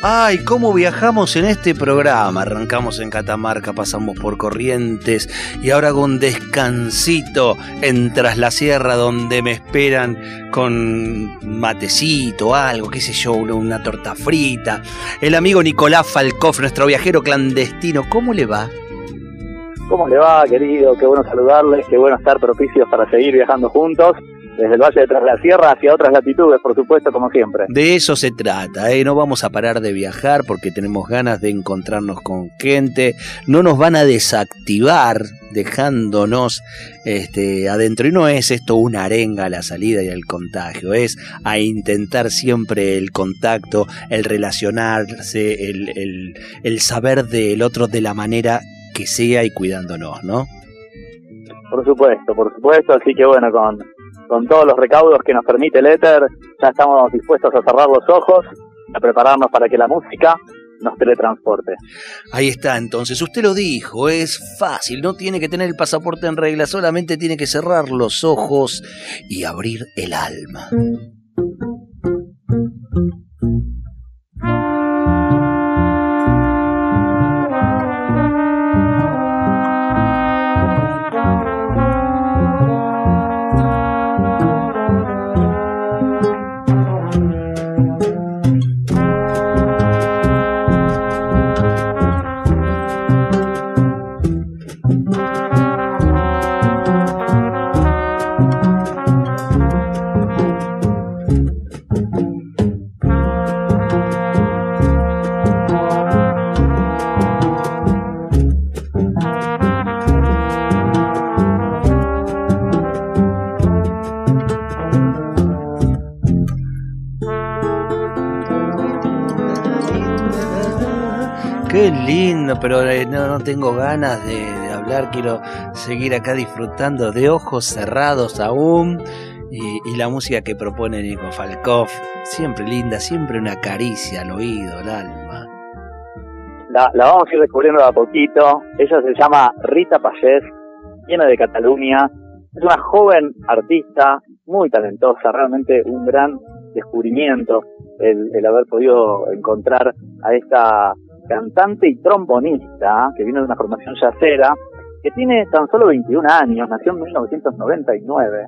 Ay, cómo viajamos en este programa. Arrancamos en Catamarca, pasamos por Corrientes y ahora con un descansito en Tras la Sierra donde me esperan con matecito, algo, qué sé yo, una torta frita. El amigo Nicolás Falcoff, nuestro viajero clandestino, ¿cómo le va? ¿Cómo le va, querido? Qué bueno saludarles, qué bueno estar propicios para seguir viajando juntos desde el Valle de la Sierra hacia otras latitudes, por supuesto, como siempre. De eso se trata, ¿eh? no vamos a parar de viajar porque tenemos ganas de encontrarnos con gente, no nos van a desactivar dejándonos este, adentro y no es esto una arenga a la salida y al contagio, es a intentar siempre el contacto, el relacionarse, el, el, el saber del otro de la manera que sea y cuidándonos, ¿no? Por supuesto, por supuesto, así que bueno, con con todos los recaudos que nos permite el éter, ya estamos dispuestos a cerrar los ojos, a prepararnos para que la música nos teletransporte. Ahí está, entonces, usted lo dijo, es fácil, no tiene que tener el pasaporte en regla, solamente tiene que cerrar los ojos y abrir el alma. Qué lindo, pero eh, no, no tengo ganas de, hablar, quiero seguir acá disfrutando de ojos cerrados aún y, la música que propone Nico Falkov, siempre linda, siempre una caricia al oído, al alma. La, vamos a ir descubriendo de a poquito, ella se llama Rita Payés, viene de Cataluña, es una joven artista, muy talentosa, realmente un gran descubrimiento el haber podido encontrar a esta cantante y trombonista, que viene de una formación yacera, que tiene tan solo 21 años, nació en 1999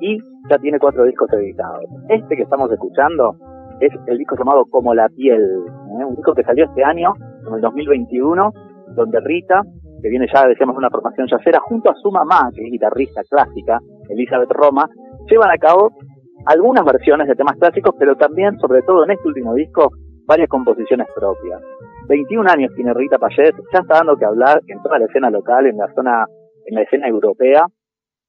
y ya tiene cuatro discos editados. Este que estamos escuchando es el disco llamado Como la piel, ¿eh? un disco que salió este año, en el 2021, donde Rita, que viene ya, decíamos, de una formación yacera, junto a su mamá, que es guitarrista clásica, Elizabeth Roma, llevan a cabo algunas versiones de temas clásicos, pero también, sobre todo en este último disco, varias composiciones propias. 21 años tiene Rita Payet, ya está dando que hablar en toda la escena local, en la zona, en la escena europea.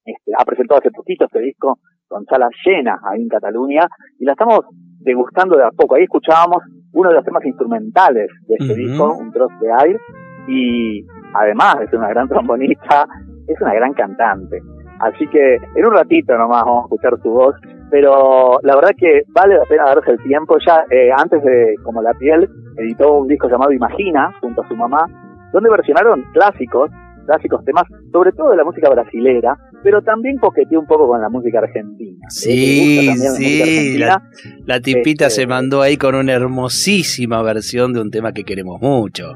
Este, ha presentado hace poquito este disco con salas llenas ahí en Cataluña y la estamos degustando de a poco. Ahí escuchábamos uno de los temas instrumentales de este uh -huh. disco, un trozo de aire, y además es una gran trombonista, es una gran cantante. Así que en un ratito nomás vamos a escuchar su voz, pero la verdad que vale la pena darse el tiempo. Ya eh, antes de Como la piel, editó un disco llamado Imagina, junto a su mamá, donde versionaron clásicos, clásicos temas, sobre todo de la música brasilera, pero también coqueteó un poco con la música argentina. Sí, sí, la, la, tipita este, se mandó ahí con una hermosísima versión de un tema que queremos mucho.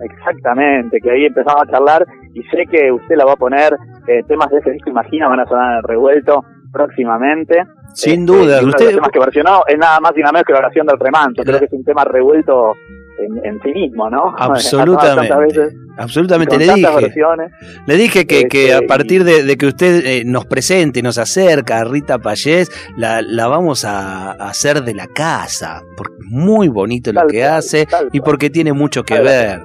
Exactamente, que ahí empezamos a charlar y sé que usted la va a poner, eh, temas de ese disco Imagina van a sonar en el revuelto próximamente. Sin duda, uno usted... de los temas que versionó es nada más y nada menos que la oración del remanso, creo que es un tema revuelto en, en, sí mismo, ¿no? Absolutamente. Absolutamente, le dije. Versiones. Le dije que, que a partir de, de que usted eh, nos presente y nos acerca a Rita Payés, la, la vamos a, a, hacer de la casa. Porque es muy bonito lo que hace y porque tiene mucho que ver.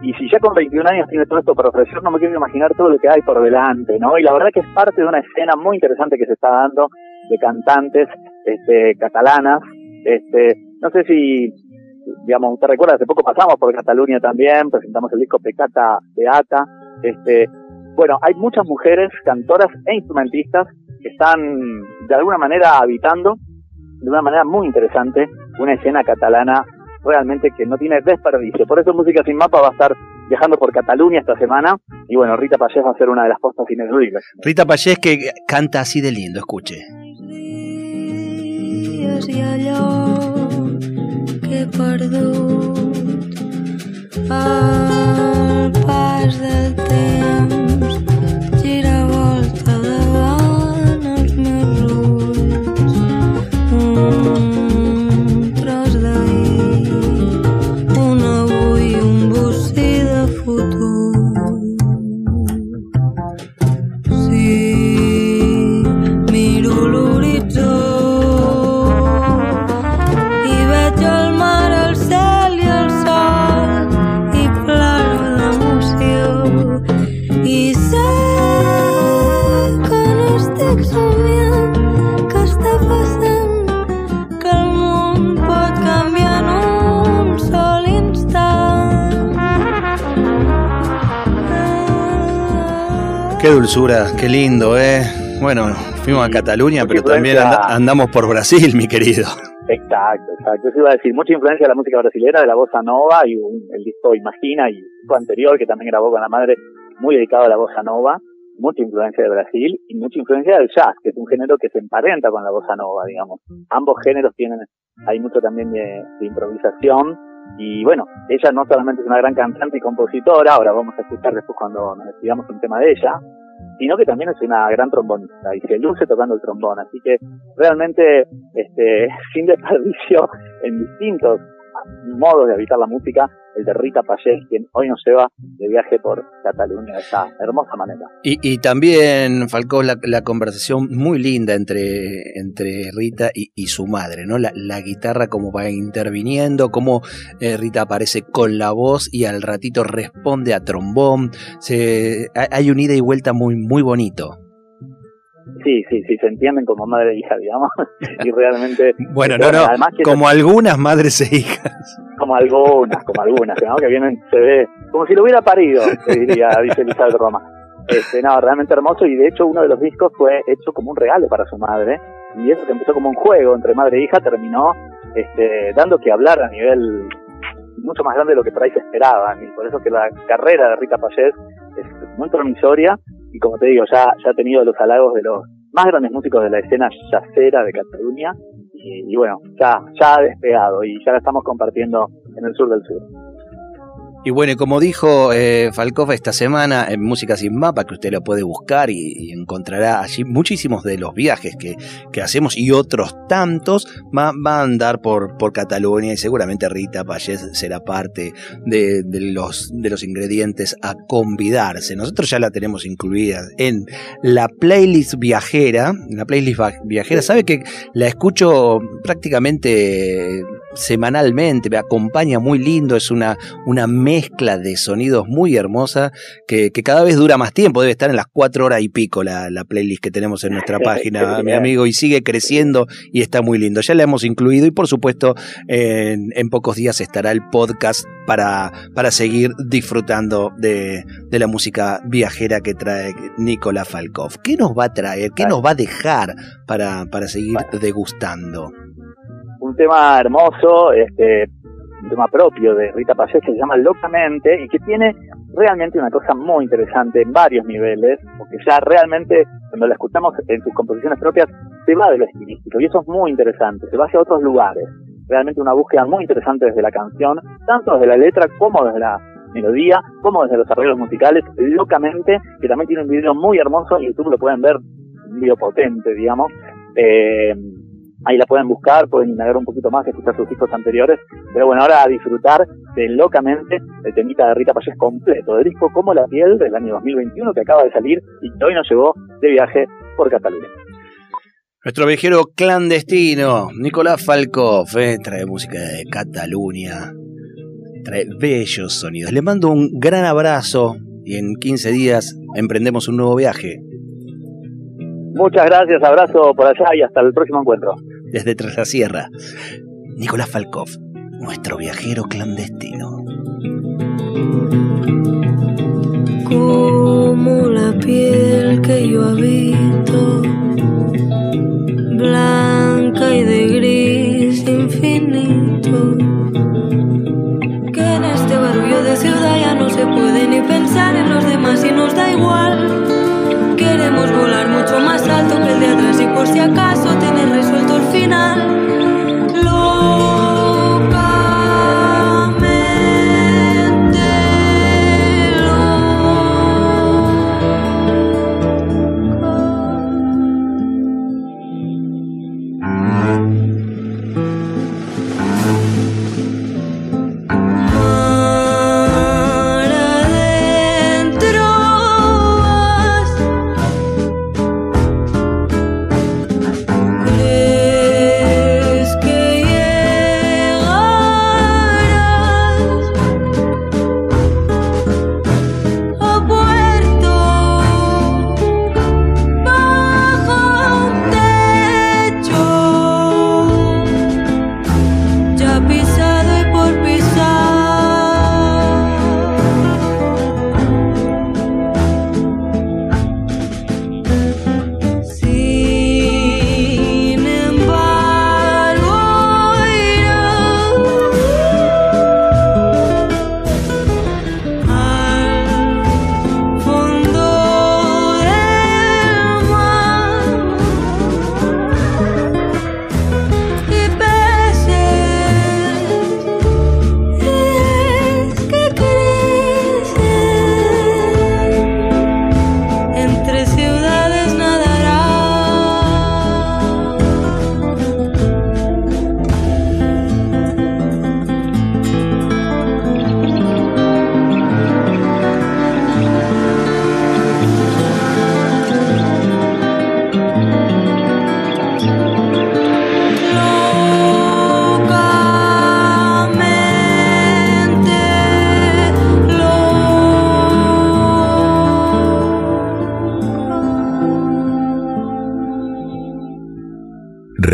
Y si ya con 21 años tiene todo esto para ofrecer, no me quiero imaginar todo lo que hay por delante, ¿no? Y la verdad que es parte de una escena muy interesante que se está dando de cantantes este, catalanas. Este, no sé si digamos, usted recuerda, hace poco pasamos por Cataluña también, presentamos el disco Pecata Beata, Este, bueno, hay muchas mujeres cantoras e instrumentistas que están de alguna manera habitando de una manera muy interesante una escena catalana realmente que no tiene desperdicio. Por eso Música Sin Mapa va a estar viajando por Cataluña esta semana y bueno, Rita Payés va a ser una de las postas ineludibles. Rita Payés que canta así de lindo, escuche. que Qué dulzura, qué lindo, ¿eh? Bueno, fuimos a Cataluña, pero también andamos por Brasil, mi querido. Exacto, exacto. Eso iba a decir, mucha influencia de la música brasileña, de la bossa nova y el disco Imagina y el disco anterior que también grabó con la madre, muy dedicado a la bossa nova, mucha influencia de Brasil y mucha influencia del jazz, que es un género que se emparenta con la bossa nova, digamos. Ambos géneros tienen, hay mucho también de improvisación y bueno, ella no solamente es una gran cantante y compositora, ahora vamos a escuchar después cuando nos despidamos un tema de ella, sino que también es una gran trombonista y se luce tocando el trombón. Así que realmente, este, sin desperdicio, en distintos modos de habitar la música, el de Rita Payés, quien hoy nos lleva de viaje por Cataluña de esta hermosa manera. Y, también, Falcó, la, conversación muy linda entre, entre Rita y, su madre, ¿no? La, guitarra como va interviniendo, cómo eh, Rita aparece con la voz y al ratito responde a trombón. Se, hay un ida y vuelta muy, muy bonito. Sí, sí, sí, se entienden como madre e hija, digamos. y realmente. Bueno, no, no. como algunas madres e hijas. Como algunas, como algunas, Que vienen, se ve. Como si lo hubiera parido, diría, dice Elizabeth Roma. Este, no, realmente hermoso. Y de hecho, uno de los discos fue hecho como un regalo para su madre. Y eso que empezó como un juego entre madre e hija terminó este, dando que hablar a nivel mucho más grande de lo que por ahí se esperaban. Y por eso que la carrera de Rita Payés es muy promisoria y como te digo, ya, ya ha tenido los halagos de los más grandes músicos de la escena yacera de Cataluña y, y bueno, ya, ya ha despegado y ya la estamos compartiendo en el sur del sur. Y bueno, como dijo eh, Falcofa esta semana en Música Sin Mapa, que usted lo puede buscar y, encontrará allí muchísimos de los viajes que, hacemos y otros tantos, va, a andar por, por Cataluña y seguramente Rita Payés será parte de, los, de los ingredientes a convidarse. Nosotros ya la tenemos incluida en la playlist viajera, la playlist viajera, sabe que la escucho prácticamente semanalmente, me acompaña muy lindo, es una, una mezcla de sonidos muy hermosa que, cada vez dura más tiempo, debe estar en las cuatro horas y pico la, playlist que tenemos en nuestra página, mi amigo, y sigue creciendo y está muy lindo. Ya la hemos incluido y por supuesto en, pocos días estará el podcast para, para seguir disfrutando de, de la música viajera que trae Nicolás Falkov. ¿Qué nos va a traer? ¿Qué nos va a dejar para, para seguir degustando? Tema hermoso, este, un tema propio de Rita Payés que se llama Locamente y que tiene realmente una cosa muy interesante en varios niveles, porque ya realmente cuando la escuchamos en sus composiciones propias se va de lo estilístico y eso es muy interesante, se va hacia otros lugares. Realmente una búsqueda muy interesante desde la canción, tanto desde la letra como desde la melodía, como desde los arreglos musicales, locamente, que también tiene un video muy hermoso, en YouTube lo pueden ver, un video potente, digamos. Eh, Ahí la pueden buscar, pueden indagar un poquito más, escuchar sus discos anteriores. Pero bueno, ahora a disfrutar de locamente el temita de Rita Payés completo, del disco Como la piel del año 2021 que acaba de salir y que hoy nos llevó de viaje por Cataluña. Nuestro viajero clandestino, Nicolás Falkov, eh, trae música de Cataluña, trae bellos sonidos. Le mando un gran abrazo y en 15 días emprendemos un nuevo viaje. Muchas gracias, abrazo por allá y hasta el próximo encuentro desde tras la sierra. Nicolás Falkov, nuestro viajero clandestino. Como la piel que yo habito, blanca y de